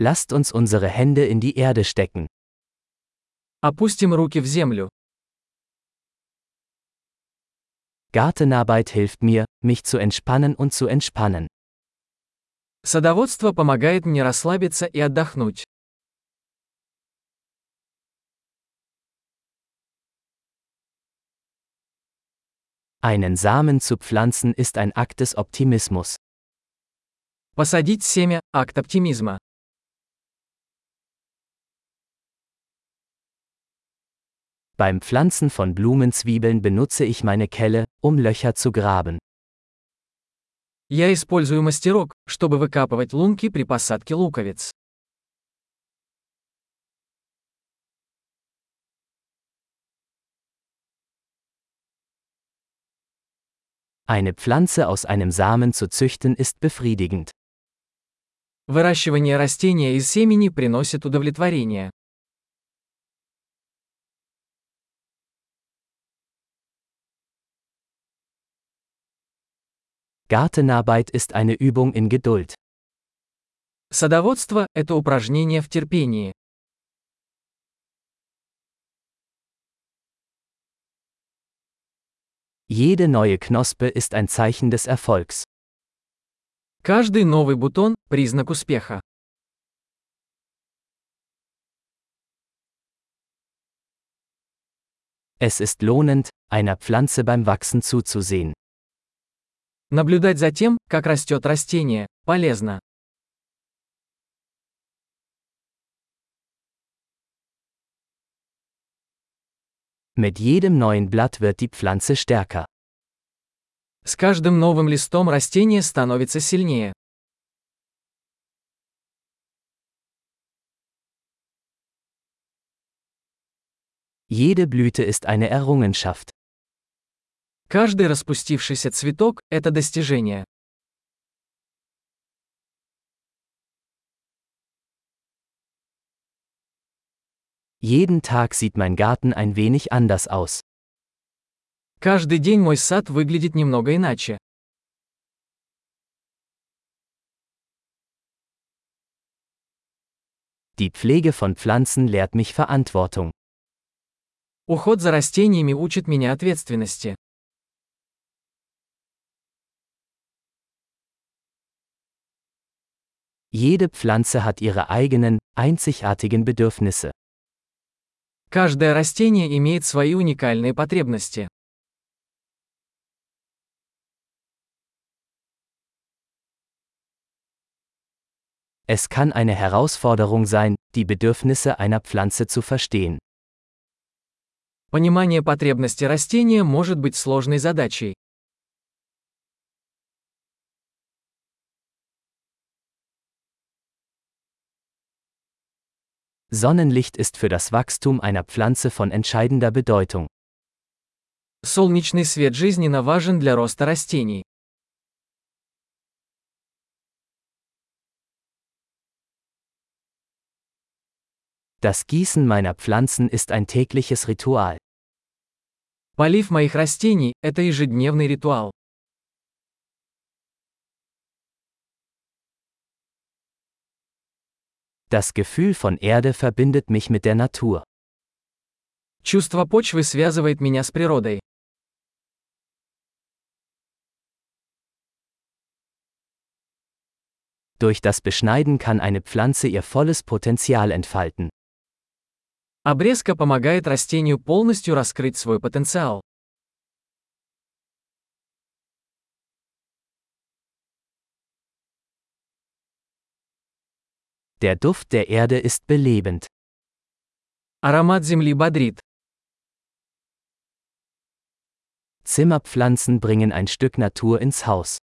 Lasst uns unsere Hände in die Erde stecken. Опустим руки в землю. Gartenarbeit hilft mir, mich zu entspannen und zu entspannen. Садоводство помогает мне расслабиться и отдохнуть. Einen Samen zu pflanzen ist ein Akt des Optimismus. Посадить семя – акт оптимизма. Beim Pflanzen von Blumenzwiebeln benutze ich meine Kelle, um Löcher zu graben. Я использую мастерок, чтобы выкапывать лунки при посадке луковиц. Eine Pflanze aus einem Samen zu züchten ist befriedigend. Выращивание растения из семени приносит удовлетворение. Gartenarbeit ist eine Übung in Geduld. Садоводство – это упражнение в терпении. Jede neue Knospe ist ein Zeichen des Erfolgs. Каждый новый бутон – признак успеха. Es ist lohnend, einer Pflanze beim Wachsen zuzusehen. Наблюдать за тем, как растет растение, полезно. Mit jedem neuen Blatt wird die Pflanze stärker. С каждым новым листом растение становится сильнее. Jede Blüte ist eine Errungenschaft. Каждый распустившийся цветок – это достижение. Jeden Tag sieht mein Garten ein wenig anders aus. Каждый день мой сад выглядит немного иначе. Die Pflege von Pflanzen lehrt mich Verantwortung. Уход за растениями учит меня ответственности. Jede Pflanze hat ihre eigenen, einzigartigen Bedürfnisse. Каждое растение имеет свои уникальные потребности. Es kann eine Herausforderung sein, die Bedürfnisse einer Pflanze zu verstehen. Понимание потребностей растения может быть сложной задачей. Sonnenlicht ist für das Wachstum einer Pflanze von entscheidender Bedeutung. Солнечный свет жизненно важен для роста растений. Das Gießen meiner Pflanzen ist ein tägliches Ritual. Полив моих растений – это ежедневный ритуал. Das Gefühl von Erde verbindet mich mit der Natur. Чувство почвы связывает меня с природой. Durch das Beschneiden kann eine Pflanze ihr volles Potenzial entfalten. Обрезка помогает растению полностью раскрыть свой потенциал. Der Duft der Erde ist belebend. Аромат земли бодрит. Zimmerpflanzen bringen ein Stück Natur ins Haus.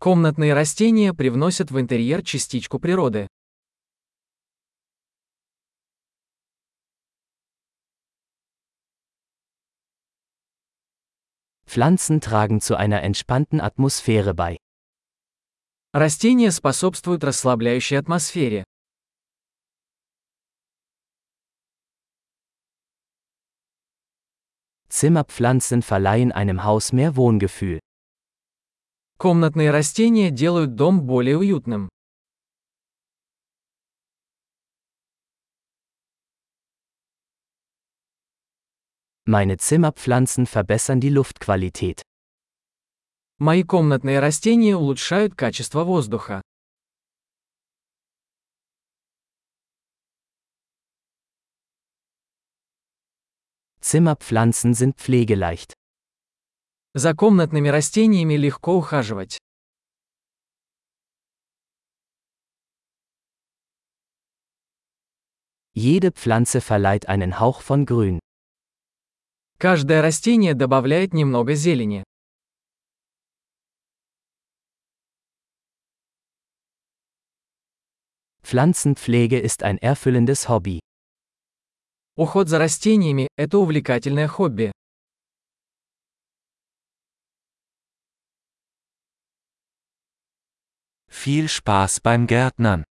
Комнатные растения привносят в интерьер частичку природы. Pflanzen tragen zu einer entspannten Atmosphäre bei. Растения способствуют расслабляющей атмосфере. Zimmerpflanzen verleihen einem Haus mehr Wohngefühl. Комнатные растения делают дом более уютным. Meine Zimmerpflanzen verbessern die Luftqualität. Мои комнатные растения улучшают качество воздуха. Zimmerpflanzen sind pflegeleicht. За комнатными растениями легко ухаживать. Jede Pflanze verleiht einen Hauch von Grün. Каждое растение добавляет немного зелени. Pflanzenpflege ist ein erfüllendes Hobby. Уход за растениями – это увлекательное хобби. Viel Spaß beim Gärtnern.